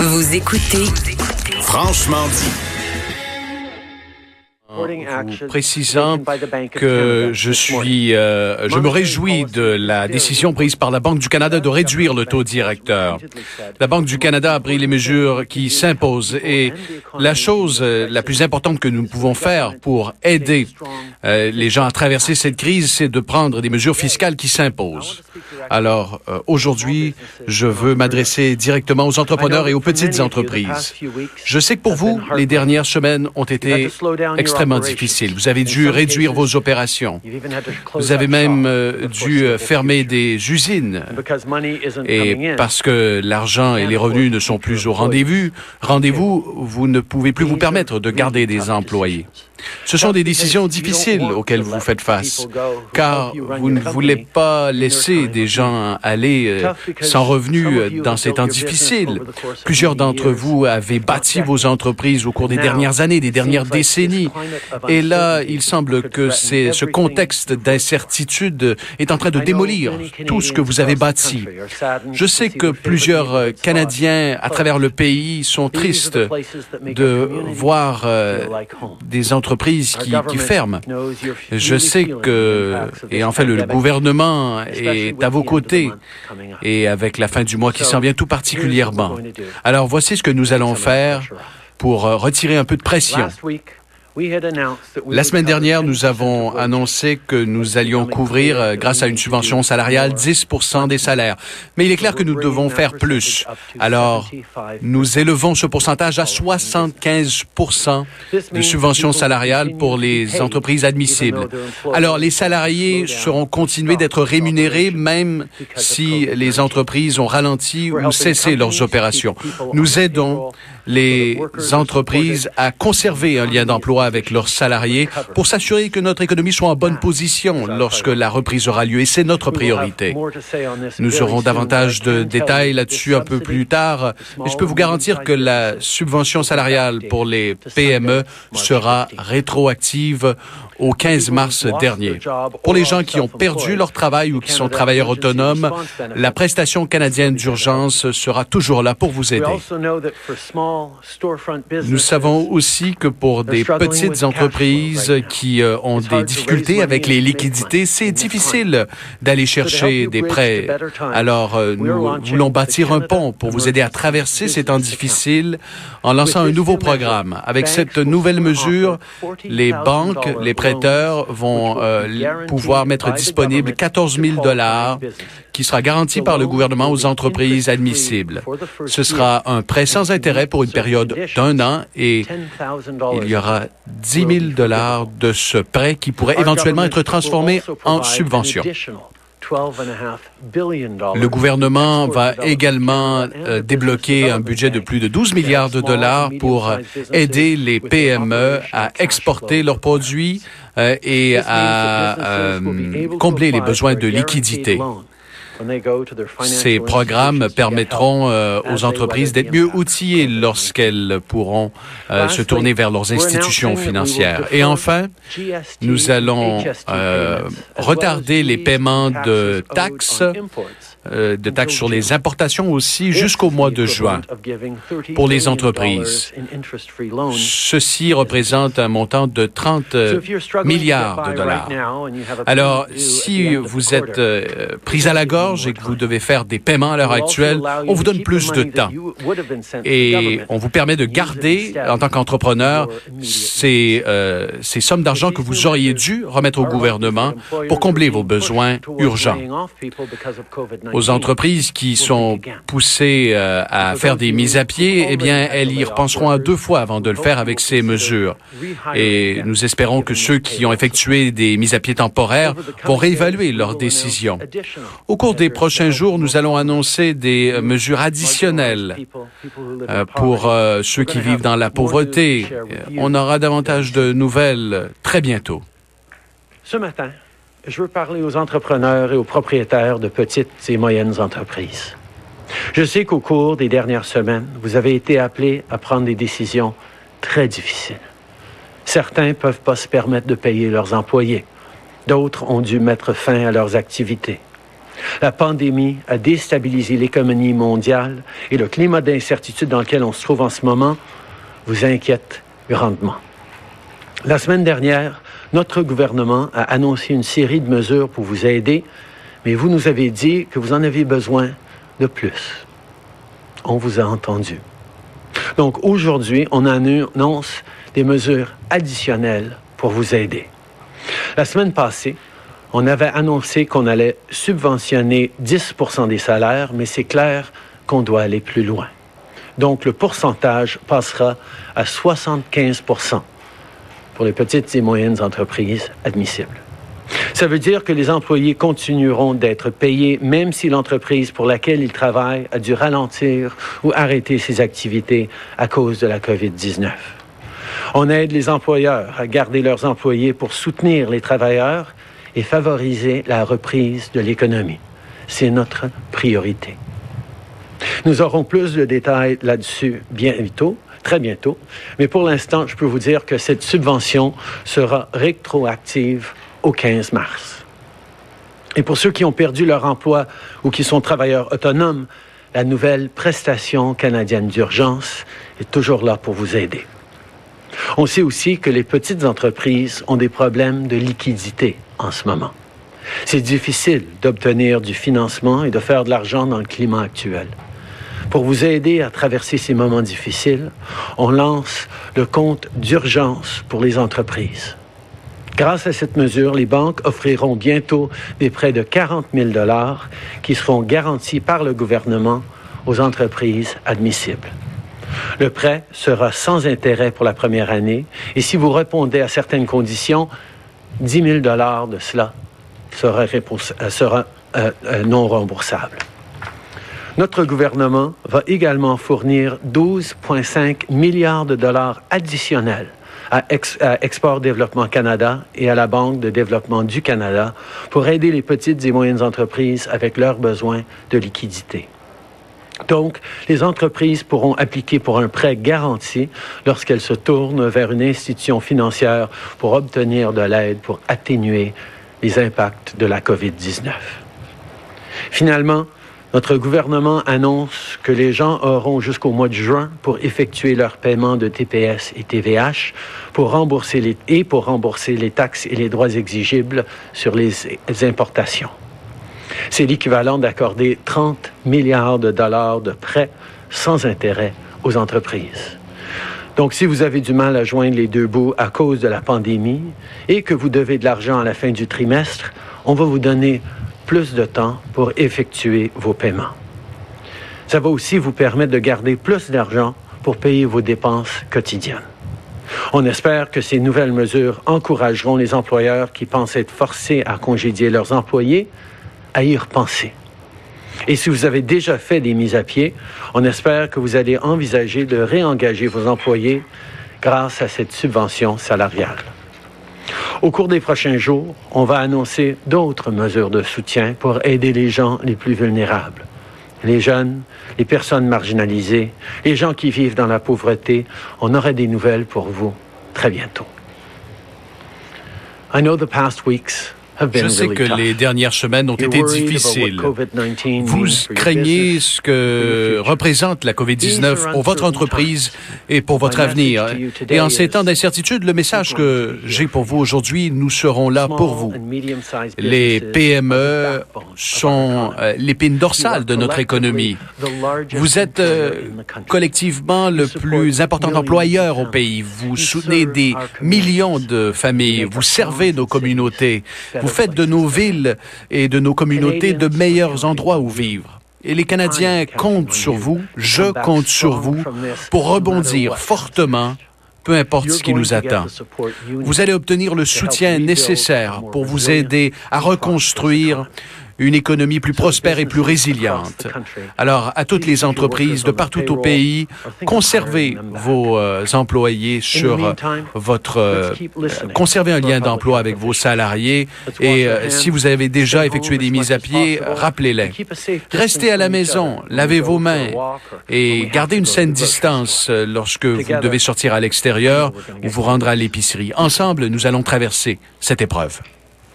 Vous écoutez Franchement dit. En vous précisant que je suis, euh, je me réjouis de la décision prise par la Banque du Canada de réduire le taux directeur. La Banque du Canada a pris les mesures qui s'imposent et la chose euh, la plus importante que nous pouvons faire pour aider euh, les gens à traverser cette crise, c'est de prendre des mesures fiscales qui s'imposent. Alors euh, aujourd'hui, je veux m'adresser directement aux entrepreneurs et aux petites entreprises. Je sais que pour vous, les dernières semaines ont été extrêmement difficiles. Vous avez dû réduire vos opérations. Vous avez même euh, dû euh, fermer des usines. Et parce que l'argent et les revenus ne sont plus au rendez-vous, rendez-vous, vous ne pouvez plus vous permettre de garder des employés. Ce sont des décisions difficiles auxquelles vous faites face, car vous ne voulez pas laisser des gens aller euh, sans revenus dans ces temps difficiles. Plusieurs d'entre vous avaient bâti vos entreprises au cours des dernières années, des dernières décennies. Et là, il semble que ce contexte d'incertitude est en train de démolir tout ce que vous avez bâti. Je sais que plusieurs euh, Canadiens à travers le pays sont tristes de voir euh, des entreprises entreprises qui, qui ferment. Je sais que, et en fait, le gouvernement est à vos côtés et avec la fin du mois qui s'en vient tout particulièrement. Alors voici ce que nous allons faire pour euh, retirer un peu de pression. La semaine dernière, nous avons annoncé que nous allions couvrir, euh, grâce à une subvention salariale, 10% des salaires. Mais il est clair que nous devons faire plus. Alors, nous élevons ce pourcentage à 75% de subvention salariale pour les entreprises admissibles. Alors, les salariés seront continués d'être rémunérés même si les entreprises ont ralenti ou cessé leurs opérations. Nous aidons les entreprises à conserver un lien d'emploi avec leurs salariés pour s'assurer que notre économie soit en bonne position lorsque la reprise aura lieu et c'est notre priorité. Nous aurons davantage de détails là-dessus un peu plus tard, mais je peux vous garantir que la subvention salariale pour les PME sera rétroactive au 15 mars dernier. Pour les gens qui ont perdu leur travail ou qui sont travailleurs autonomes, la prestation canadienne d'urgence sera toujours là pour vous aider. Nous savons aussi que pour des petites entreprises qui euh, ont des difficultés avec les liquidités, c'est difficile d'aller chercher des prêts. Alors, euh, nous voulons bâtir un pont pour vous aider à traverser ces temps difficiles en lançant un nouveau programme. Avec cette nouvelle mesure, les banques, les prêts vont euh, pouvoir mettre disponible 14 000 dollars qui sera garanti par le gouvernement aux entreprises admissibles. Ce sera un prêt sans intérêt pour une période d'un an et il y aura 10 000 dollars de ce prêt qui pourrait éventuellement être transformé en subvention. Le gouvernement va également euh, débloquer un budget de plus de 12 milliards de dollars pour aider les PME à exporter leurs produits euh, et à euh, combler les besoins de liquidité. Ces programmes permettront euh, aux entreprises d'être mieux outillées lorsqu'elles pourront euh, se tourner vers leurs institutions financières. Et enfin, nous allons euh, retarder les paiements de taxes de taxes sur les importations aussi jusqu'au mois de juin pour les entreprises. Ceci représente un montant de 30 milliards de dollars. Alors, si vous êtes euh, pris à la gorge et que vous devez faire des paiements à l'heure actuelle, on vous donne plus de temps. Et on vous permet de garder, en tant qu'entrepreneur, ces, euh, ces sommes d'argent que vous auriez dû remettre au gouvernement pour combler vos besoins urgents. Aux entreprises qui sont poussées euh, à faire des mises à pied, eh bien, elles y repenseront à deux fois avant de le faire avec ces mesures. Et nous espérons que ceux qui ont effectué des mises à pied temporaires vont réévaluer leurs décisions. Au cours des prochains jours, nous allons annoncer des mesures additionnelles euh, pour euh, ceux qui vivent dans la pauvreté. On aura davantage de nouvelles très bientôt. Ce matin, je veux parler aux entrepreneurs et aux propriétaires de petites et moyennes entreprises. Je sais qu'au cours des dernières semaines, vous avez été appelés à prendre des décisions très difficiles. Certains ne peuvent pas se permettre de payer leurs employés. D'autres ont dû mettre fin à leurs activités. La pandémie a déstabilisé l'économie mondiale et le climat d'incertitude dans lequel on se trouve en ce moment vous inquiète grandement. La semaine dernière, notre gouvernement a annoncé une série de mesures pour vous aider, mais vous nous avez dit que vous en avez besoin de plus. On vous a entendu. Donc aujourd'hui, on annonce des mesures additionnelles pour vous aider. La semaine passée, on avait annoncé qu'on allait subventionner 10 des salaires, mais c'est clair qu'on doit aller plus loin. Donc le pourcentage passera à 75 pour les petites et moyennes entreprises admissibles. Ça veut dire que les employés continueront d'être payés même si l'entreprise pour laquelle ils travaillent a dû ralentir ou arrêter ses activités à cause de la COVID-19. On aide les employeurs à garder leurs employés pour soutenir les travailleurs et favoriser la reprise de l'économie. C'est notre priorité. Nous aurons plus de détails là-dessus bientôt, très bientôt. Mais pour l'instant, je peux vous dire que cette subvention sera rétroactive au 15 mars. Et pour ceux qui ont perdu leur emploi ou qui sont travailleurs autonomes, la nouvelle prestation canadienne d'urgence est toujours là pour vous aider. On sait aussi que les petites entreprises ont des problèmes de liquidité en ce moment. C'est difficile d'obtenir du financement et de faire de l'argent dans le climat actuel. Pour vous aider à traverser ces moments difficiles, on lance le compte d'urgence pour les entreprises. Grâce à cette mesure, les banques offriront bientôt des prêts de 40 000 dollars qui seront garantis par le gouvernement aux entreprises admissibles. Le prêt sera sans intérêt pour la première année et si vous répondez à certaines conditions, 10 000 dollars de cela sera, euh, euh, euh, non remboursable. Notre gouvernement va également fournir 12,5 milliards de dollars additionnels à, Export Développement Canada et à la Banque de développement du Canada pour aider les petites et moyennes entreprises avec leurs besoins de liquidité. Donc, les entreprises pourront appliquer pour un prêt garanti lorsqu'elles se tournent vers une institution financière pour obtenir de l'aide pour atténuer les impacts de la COVID-19. Finalement, notre gouvernement annonce que les gens auront jusqu'au mois de juin pour effectuer leur paiement de TPS et TVH pour rembourser les, et pour rembourser les taxes et les droits exigibles sur les importations. C'est l'équivalent d'accorder 30 milliards de dollars de prêts sans intérêt aux entreprises. Donc, si vous avez du mal à joindre les deux bouts à cause de la pandémie et que vous devez de l'argent à la fin du trimestre, on va vous donner plus de temps pour effectuer vos paiements. Ça va aussi vous permettre de garder plus d'argent pour payer vos dépenses quotidiennes. On espère que ces nouvelles mesures encourageront les employeurs qui pensent être forcés à congédier leurs employés à y repenser. Et si vous avez déjà fait des mises à pied, on espère que vous allez envisager de réengager vos employés grâce à cette subvention salariale. Au cours des prochains jours, on va annoncer d'autres mesures de soutien pour aider les gens les plus vulnérables. Les jeunes, les personnes marginalisées, les gens qui vivent dans la pauvreté, on aurait des nouvelles pour vous très bientôt. I know the past weeks je sais que les dernières semaines ont été difficiles. Vous craignez ce que représente la COVID-19 pour votre entreprise et pour votre avenir. Et en ces temps d'incertitude, le message que j'ai pour vous aujourd'hui, nous serons là pour vous. Les PME sont euh, l'épine dorsale de notre économie. Vous êtes euh, collectivement le plus important employeur au pays. Vous soutenez des millions de familles. Vous servez nos communautés. Vous Vous faites de nos villes et de nos communautés de meilleurs endroits où vivre. Et les Canadiens comptent sur vous, je compte sur vous, pour rebondir fortement peu importe ce qui nous attend. Vous allez obtenir le soutien nécessaire pour vous aider à reconstruire une économie plus prospère et plus résiliente. Alors, à toutes les entreprises de partout au pays, conservez vos euh, employés sur euh, votre... Euh, conservez un lien d'emploi avec vos salariés et si vous avez déjà effectué des mises à pied, rappelez-les. Restez à la maison, lavez vos mains et gardez une saine distance lorsque vous devez sortir à l'extérieur ou vous rendre à l'épicerie. Ensemble, nous allons traverser cette épreuve.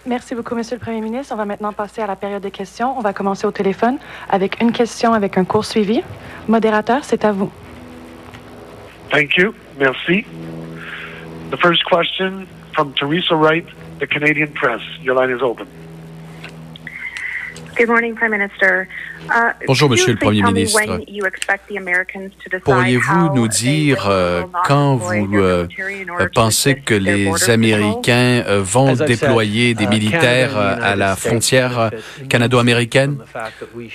Merci beaucoup, Monsieur le Premier ministre. On va maintenant passer à la période des questions. On va commencer au téléphone avec une question avec un court suivi. Modérateur, c'est à vous. Thank you. Merci. The first question from Teresa Wright, the Canadian Press. Your line is open. Good morning, Prime Minister. Uh, Bonjour, Monsieur le Premier ministre. Pourriez-vous nous dire euh, quand vous euh, pensez que les Américains euh, vont déployer des militaires à la frontière canado-américaine?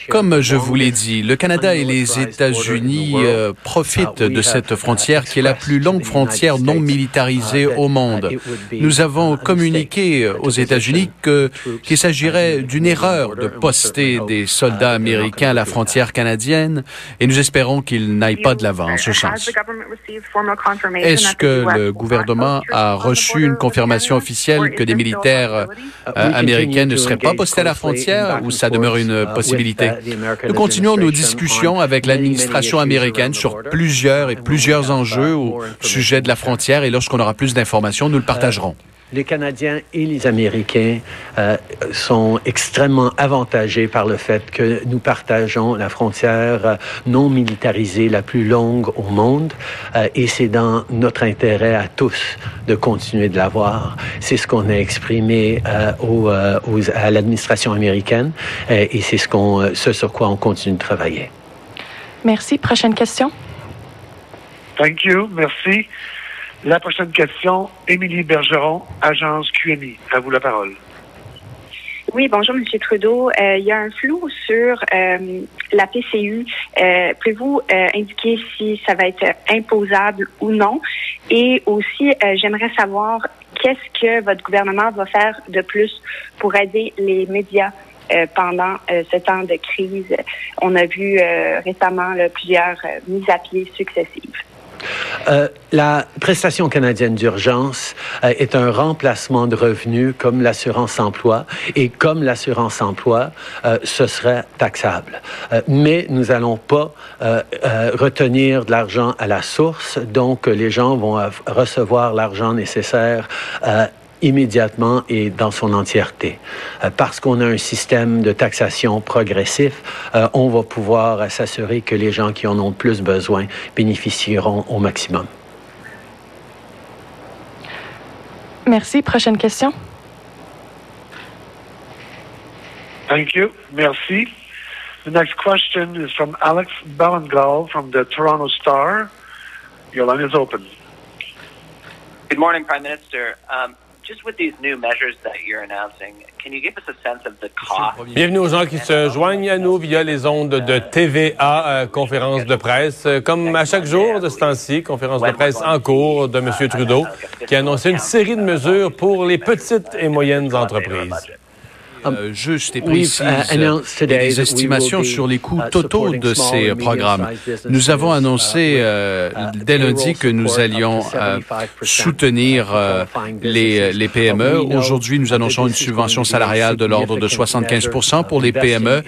Comme je vous l'ai dit, le Canada et les États-Unis profitent de cette frontière qui est la plus longue frontière non militarisée au monde. Nous avons communiqué aux États-Unis qu'il s'agirait d'une erreur de des soldats américains américain à la frontière canadienne et nous espérons qu'il n'aille pas de l'avant en ce sens. Est-ce que le gouvernement a reçu une confirmation officielle que des militaires euh, américains ne seraient pas postés à la frontière ou ça demeure une possibilité? Nous continuons nos discussions avec l'administration américaine sur plusieurs et plusieurs enjeux au sujet de la frontière et lorsqu'on aura plus d'informations, nous le partagerons les Canadiens et les Américains euh, sont extrêmement avantagés par le fait que nous partageons la frontière euh, non militarisée la plus longue au monde euh, et c'est dans notre intérêt à tous de continuer de l'avoir. C'est ce qu'on a exprimé au, à l'administration américaine et c'est ce, qu'on, ce sur quoi on continue de travailler. Merci. Prochaine question. Thank you. Merci. La prochaine question, Émilie Bergeron, agence QMI. À vous la parole. Oui, bonjour, M. Trudeau. Euh, il y a un flou sur euh, la PCU. Euh, Pouvez-vous euh, indiquer si ça va être imposable ou non? Et aussi, j'aimerais savoir qu'est-ce que votre gouvernement va faire de plus pour aider les médias pendant ce temps de crise. On a vu récemment plusieurs mises à pied successives. Euh, la prestation canadienne d'urgence euh, est un remplacement de revenus comme l'assurance emploi et comme l'assurance emploi, euh, ce serait taxable. mais nous n'allons pas retenir de l'argent à la source, donc les gens vont recevoir l'argent nécessaire immédiatement et dans son entièreté. Euh, parce qu'on a un système de taxation progressif, euh, on va pouvoir s'assurer que les gens qui en ont le plus besoin bénéficieront au maximum. Merci. Prochaine question. Thank you. Merci. The next question is from Alex Ballengall from the Toronto Star. Your line is open. Good morning, Prime Minister. Um, Bienvenue aux gens qui se joignent à nous via les ondes de TVA, euh, conférence de presse. Euh, comme à chaque jour de ce temps-ci, conférence de presse en cours de M. Trudeau, qui a annoncé une série de mesures pour les petites et moyennes entreprises. Euh, juste et précise uh, des estimations sur les coûts uh, totaux de ces programmes. Nous avons annoncé uh, euh, dès lundi que nous allions euh, soutenir les, les PME. Aujourd'hui, nous annonçons une subvention salariale de l'ordre de 75% pour les PME.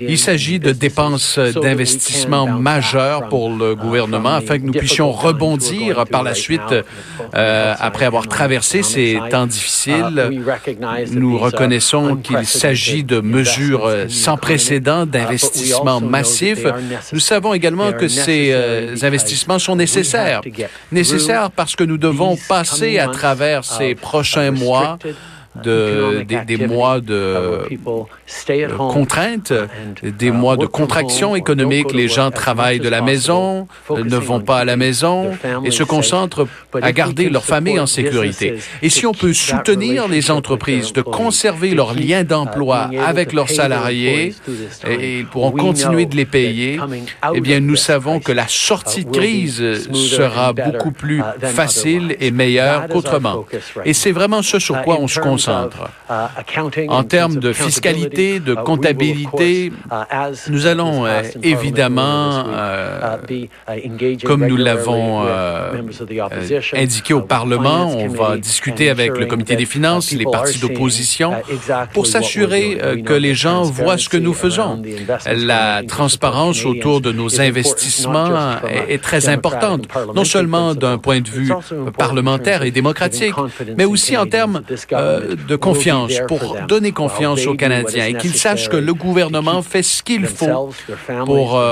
Il s'agit de dépenses d'investissement majeures pour le gouvernement afin que nous puissions rebondir par la suite après avoir traversé ces temps difficiles. Nous reconnaissons qu'il il s'agit de mesures euh, sans précédent, d'investissements massifs. Nous savons également que ces euh, investissements sont nécessaires. Nécessaires parce que nous devons passer à travers ces prochains mois de, des, mois de contraintes, des mois de contraction économique. Les gens travaillent de la maison, ne vont pas à la maison et se concentrent à garder leur famille en sécurité. Et si on peut soutenir les entreprises de conserver leurs liens d'emploi avec leurs salariés et ils pourront continuer de les payer, eh bien, nous savons que la sortie de crise sera beaucoup plus facile et meilleure qu'autrement. Et c'est vraiment ce sur quoi on se concentre. En termes de fiscalité, de comptabilité, nous allons euh, évidemment, euh, comme nous l'avons euh, indiqué au Parlement, on va discuter avec le comité des finances, les partis d'opposition, pour s'assurer que les gens voient ce que nous faisons. La transparence autour de nos investissements est, très importante, non seulement d'un point de vue parlementaire et démocratique, mais aussi en termes de confiance, pour donner confiance aux Canadiens et qu'ils sachent que le gouvernement fait ce qu'il faut pour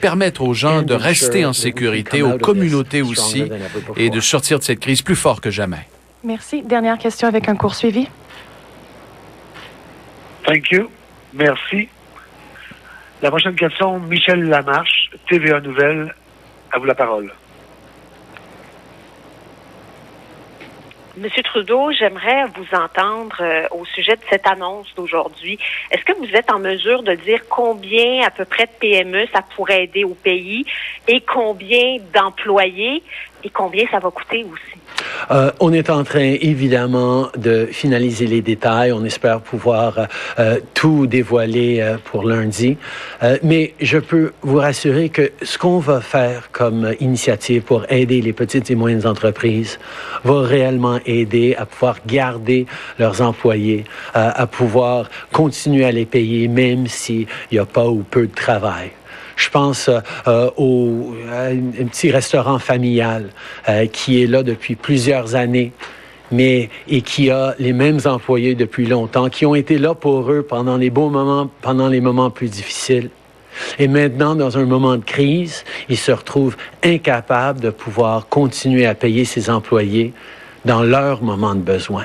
permettre aux gens de rester en sécurité, aux communautés aussi, et de sortir de cette crise plus fort que jamais. Merci. Dernière question avec un court suivi. Thank you. Merci. La prochaine question, Michel Lamarche, TVA Nouvelle. À vous la parole. Monsieur Trudeau, j'aimerais vous entendre euh, au sujet de cette annonce d'aujourd'hui. Est-ce que vous êtes en mesure de dire combien à peu près de PME ça pourrait aider au pays et combien d'employés et combien ça va coûter aussi? Euh, on est en train, évidemment, de finaliser les détails. On espère pouvoir euh, tout dévoiler euh, pour lundi. mais je peux vous rassurer que ce qu'on va faire comme initiative pour aider les petites et moyennes entreprises va réellement aider à pouvoir garder leurs employés, à pouvoir continuer à les payer même s'il n'y a pas ou peu de travail. Je pense euh, euh, au un petit restaurant familial euh, qui est là depuis plusieurs années mais et qui a les mêmes employés depuis longtemps, qui ont été là pour eux pendant les beaux moments, pendant les moments plus difficiles. Et maintenant, dans un moment de crise, ils se retrouvent incapables de pouvoir continuer à payer ces employés dans leur moment de besoin.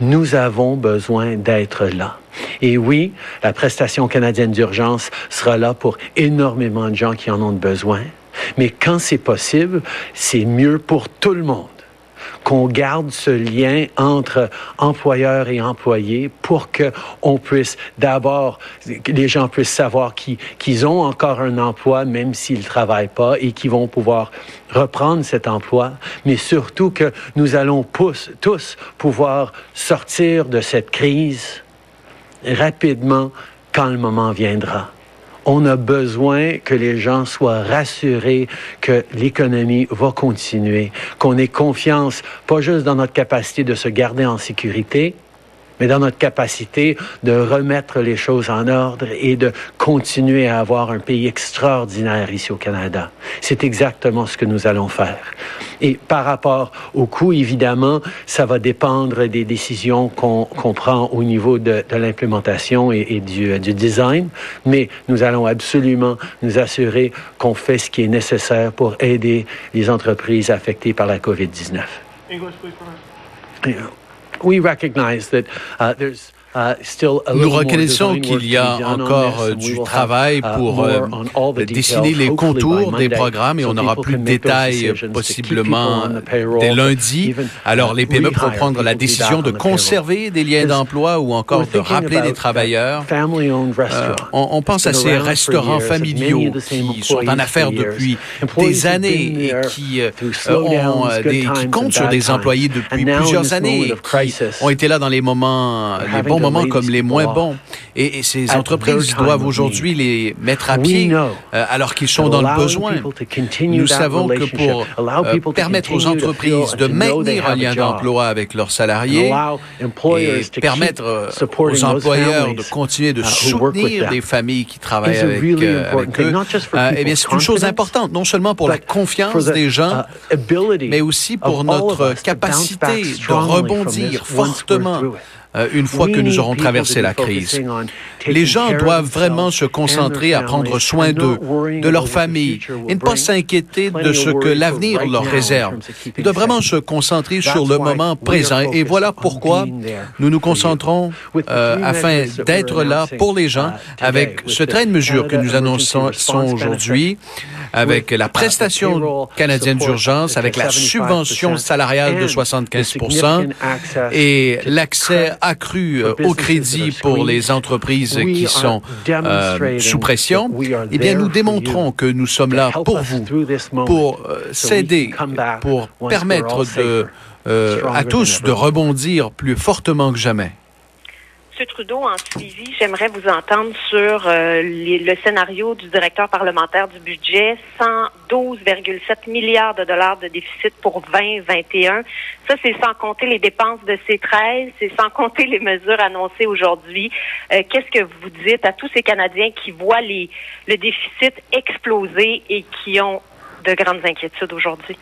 Nous avons besoin d'être là. Et oui, la prestation canadienne d'urgence sera là pour énormément de gens qui en ont besoin. Mais quand c'est possible, c'est mieux pour tout le monde qu'on garde ce lien entre employeurs et employés pour que on puisse d'abord, les gens puissent savoir qu'ils ont encore un emploi même s'ils travaillent pas et qu'ils vont pouvoir reprendre cet emploi, mais surtout que nous allons tous pouvoir sortir de cette crise rapidement quand le moment viendra. On a besoin que les gens soient rassurés que l'économie va continuer, qu'on ait confiance, pas juste dans notre capacité de se garder en sécurité, mais dans notre capacité de remettre les choses en ordre et de continuer à avoir un pays extraordinaire ici au Canada. C'est exactement ce que nous allons faire. Et par rapport au coût, évidemment, ça va dépendre des décisions qu'on prend au niveau de, l'implémentation et, du, du, design, mais nous allons absolument nous assurer qu'on fait ce qui est nécessaire pour aider les entreprises affectées par la COVID-19. We recognize that uh, there's Nous reconnaissons qu'il y a encore euh, du travail uh, pour euh, dessiner les contours des programmes et on aura plus de détails possiblement dès lundi. Alors les PME pourront prendre la décision de conserver des liens d'emploi ou encore de rappeler des travailleurs. Euh, on, pense à ces restaurants familiaux qui sont en affaires depuis des années et qui, ont des, qui comptent sur des employés depuis plusieurs années, qui ont été là dans les moments, les bons moments comme les moins bons. Et, ces entreprises doivent aujourd'hui les mettre à pied euh, alors qu'ils sont dans le besoin. Nous savons que pour euh, permettre aux entreprises de maintenir un lien d'emploi avec leurs salariés et permettre euh, aux employeurs de continuer de uh, soutenir des familles qui travaillent avec, eux, eh bien, c'est une chose importante, non seulement pour la confiance des gens, uh, mais aussi pour notre capacité de rebondir fortement une fois que nous aurons traversé la crise. Les gens doivent vraiment se concentrer à prendre soin d'eux, de leur famille, et ne pas s'inquiéter de ce que l'avenir leur réserve. Ils doivent vraiment se concentrer sur le moment présent. Et voilà pourquoi nous nous concentrons euh, afin d'être là pour les gens avec ce train de mesures que nous annonçons aujourd'hui avec la prestation canadienne d'urgence, avec la subvention salariale de 75% et l'accès accru euh, au crédit pour les entreprises qui sont euh, sous pression, eh bien, nous démontrons que nous sommes là pour vous, pour euh, s'aider, pour permettre de, à tous de rebondir plus fortement que jamais. Trudeau, en suivi, j'aimerais vous entendre sur euh, le scénario du directeur parlementaire du budget, 112,7 milliards de dollars de déficit pour 2021. Ça, c'est sans compter les dépenses de ces 13, c'est sans compter les mesures annoncées aujourd'hui. Euh, qu'est-ce que vous dites à tous ces Canadiens qui voient le déficit exploser et qui ont de grandes inquiétudes aujourd'hui?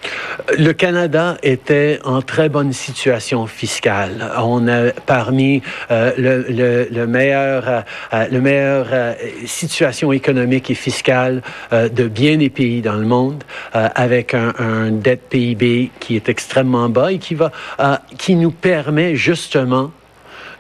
Le Canada était en très bonne situation fiscale. On a parmi euh, le, le, meilleur, euh, euh, meilleur situation économique et fiscale de bien des pays dans le monde, avec un, un dette PIB qui est extrêmement bas et qui va, qui nous permet justement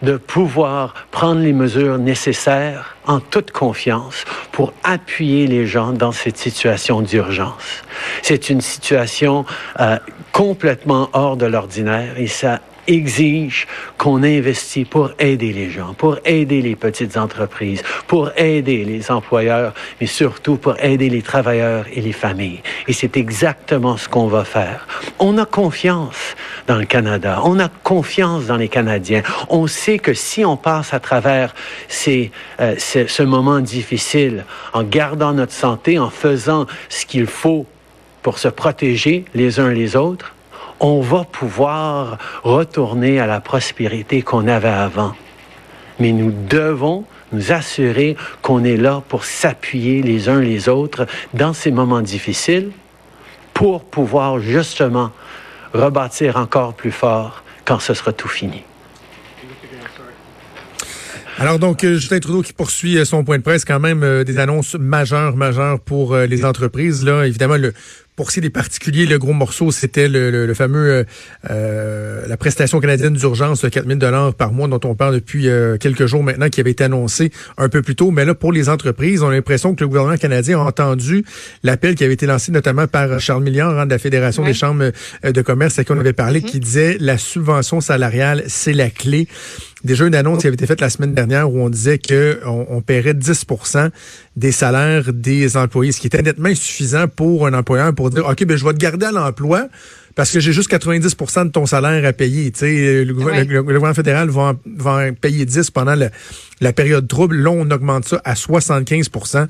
de pouvoir prendre les mesures nécessaires en toute confiance pour appuyer les gens dans cette situation d'urgence. C'est une situation euh, complètement hors de l'ordinaire et ça exige qu'on investit pour aider les gens, pour aider les petites entreprises, pour aider les employeurs, mais surtout pour aider les travailleurs et les familles. Et c'est exactement ce qu'on va faire. On a confiance dans le Canada, on a confiance dans les Canadiens. On sait que si on passe à travers ces, euh, ce, ce moment difficile en gardant notre santé, en faisant ce qu'il faut pour se protéger les uns les autres, on va pouvoir retourner à la prospérité qu'on avait avant. Mais nous devons nous assurer qu'on est là pour s'appuyer les uns les autres dans ces moments difficiles pour pouvoir justement rebâtir encore plus fort quand ce sera tout fini. Alors donc, euh, Justin Trudeau qui poursuit euh, son point de presse, quand même euh, des annonces majeures, majeures pour les entreprises. Là, évidemment, le pour ce qui est des particuliers, le gros morceau, c'était le, fameux euh, euh, la prestation canadienne d'urgence de 4000 dollars par mois dont on parle depuis euh, quelques jours maintenant, qui avait été annoncé un peu plus tôt. Mais là, pour les entreprises, on a l'impression que le gouvernement canadien a entendu l'appel qui avait été lancé notamment par Charles Milliard hein, de la Fédération des chambres de commerce à qui on avait parlé, mm-hmm. qui disait la subvention salariale, c'est la clé déjà une annonce qui avait été faite la semaine dernière où on disait que on, paierait 10% des salaires des employés, ce qui était nettement insuffisant pour un employeur pour dire OK, ben je vais te garder à l'emploi, parce que j'ai juste 90% de ton salaire à payer. Tu sais, le, gouvernement fédéral va en, payer 10 pendant la période trouble. Là, on augmente ça à 75%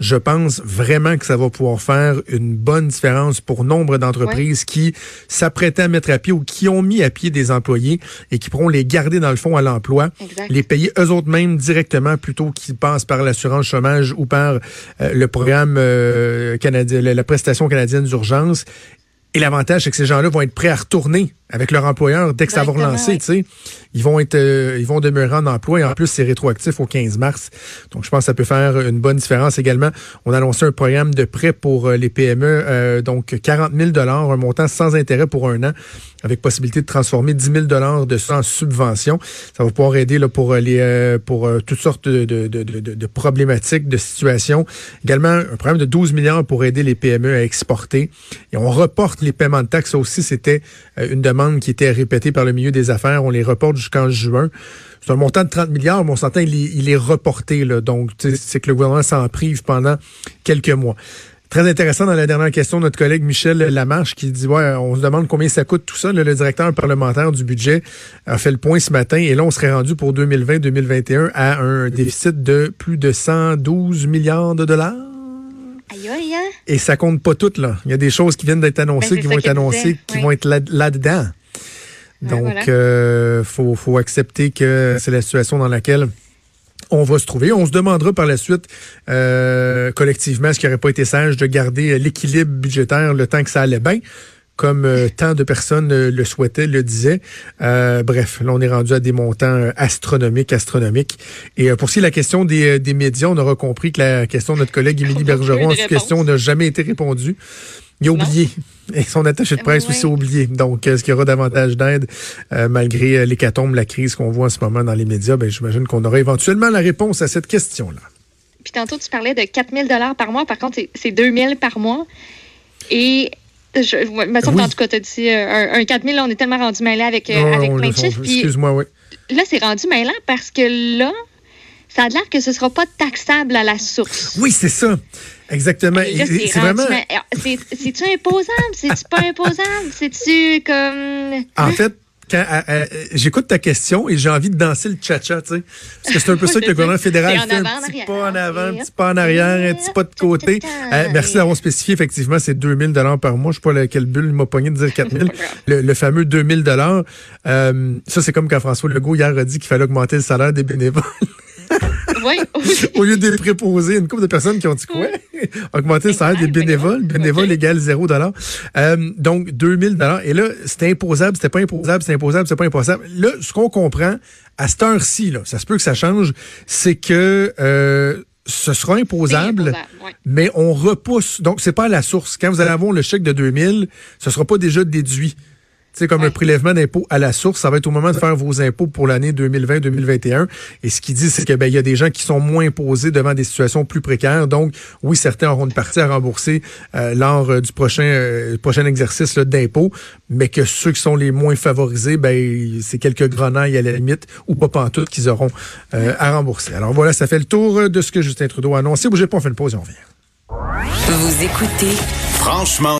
Je pense vraiment que ça va pouvoir faire une bonne différence pour nombre d'entreprises qui s'apprêtaient à mettre à pied ou qui ont mis à pied des employés et qui pourront les garder dans le fond à l'emploi, les payer eux autres mêmes directement plutôt qu'ils passent par l'assurance chômage ou par euh, le programme euh, canadien, la prestation canadienne d'urgence et l'avantage, c'est que ces gens-là vont être prêts à retourner avec leur employeur dès que ça va relancer. Tu sais, ils vont être, euh, ils vont demeurer en emploi et en plus c'est rétroactif au 15 mars. Donc je pense que ça peut faire une bonne différence également. On a annoncé un programme de prêt pour euh, les PME, euh, donc 40 000 dollars, un montant sans intérêt pour un an, avec possibilité de transformer 10 000 dollars de ça en subvention. Ça va pouvoir aider là pour les, pour toutes sortes de, de, de, de, problématiques, de situations. Également un programme de 12 milliards pour aider les PME à exporter. Et on reporte les paiements de taxes. Aussi, c'était une demande qui était répétée par le milieu des affaires. On les reporte jusqu'en juin. C'est un montant de 30 milliards, mais on s'entend, il, il, est reporté. Là, donc, c'est que le gouvernement s'en prive pendant quelques mois. Très intéressant dans la dernière question, notre collègue Michel Lamarche qui dit ouais, on se demande combien ça coûte tout ça. le directeur parlementaire du budget a fait le point ce matin et là on serait rendu pour 2020-2021 à un déficit de plus de 112 milliards de dollars. Hein? Et ça compte pas tout, là. Il y a des choses qui viennent d'être annoncées, ben, qui vont être annoncées, qui vont être là-dedans. Donc, euh, faut, faut accepter que c'est la situation dans laquelle on va se trouver. On se demandera par la suite euh, collectivement ce qui n'aurait pas été sage de garder l'équilibre budgétaire le temps que ça allait bien? Comme euh, tant de personnes euh, le souhaitaient, le disaient. Euh, bref, là, on est rendu à des montants astronomiques, astronomiques. Et pour ce qui est de la question des, des médias, on aura compris que la question de notre collègue Émilie Bergeron en question n'a jamais été répondue. Il a oublié. Et son attaché de presse aussi a oublié. Donc, est-ce qu'il y aura davantage d'aide malgré l'hécatombe, la crise qu'on voit en ce moment dans les médias? Ben, j'imagine qu'on aura éventuellement la réponse à cette question-là. Puis tantôt, tu parlais de 4 000 par mois. Par contre, c'est 2 000 par mois. Et je, me semble oui. en tout cas, tu as dit euh, un, 4 000, on est tellement rendu mêlé avec, euh, avec plein de chiffres. Excuse-moi, oui. Là, c'est rendu mêlant parce que là, ça a l'air que ce ne sera pas taxable à la source. Oui, c'est ça. Exactement. C'est vraiment. C'est-tu imposable? C'est-tu pas imposable? C'est-tu comme. En fait, j'écoute ta question et j'ai envie de danser le cha-cha, tu sais. Parce que c'est un peu ça que le gouvernement fédéral fait. Un petit pas en avant, un petit pas en arrière, un petit pas de côté. Euh, merci d'avoir spécifié, effectivement, c'est 2000 dollars par mois. Je sais pas quelle bulle m'a pogné de dire 4000. le, le fameux 2000 dollars. ça, c'est comme quand François Legault hier a dit qu'il fallait augmenter le salaire des bénévoles. Au lieu de préposer, une couple de personnes qui ont dit quoi? Augmenter le salaire des bénévoles. Bénévoles égale 0 euh, Donc, 2000 Et là, c'était imposable, c'était pas imposable, c'était imposable, c'était pas imposable. Là, ce qu'on comprend, à cette heure-ci, là, ça se peut que ça change, c'est que euh, ce sera imposable, mais on repousse. Donc, c'est pas à la source. Quand vous allez avoir le chèque de 2000, ce sera pas déjà déduit. C'est comme un prélèvement d'impôt à la source, ça va être au moment de faire vos impôts pour l'année 2020-2021. Et ce qu'il dit, c'est qu'il ben, y a des gens qui sont moins imposés devant des situations plus précaires. Donc, oui, certains auront une partie à rembourser euh, lors euh, du prochain euh, prochain exercice d'impôt, mais que ceux qui sont les moins favorisés, ben c'est quelques grenailles à la limite, ou pas pantoute qu'ils auront à rembourser. Alors voilà, ça fait le tour de ce que Justin Trudeau a annoncé. Bougez pas, on fait une pause et on revient. Vous écoutez Franchement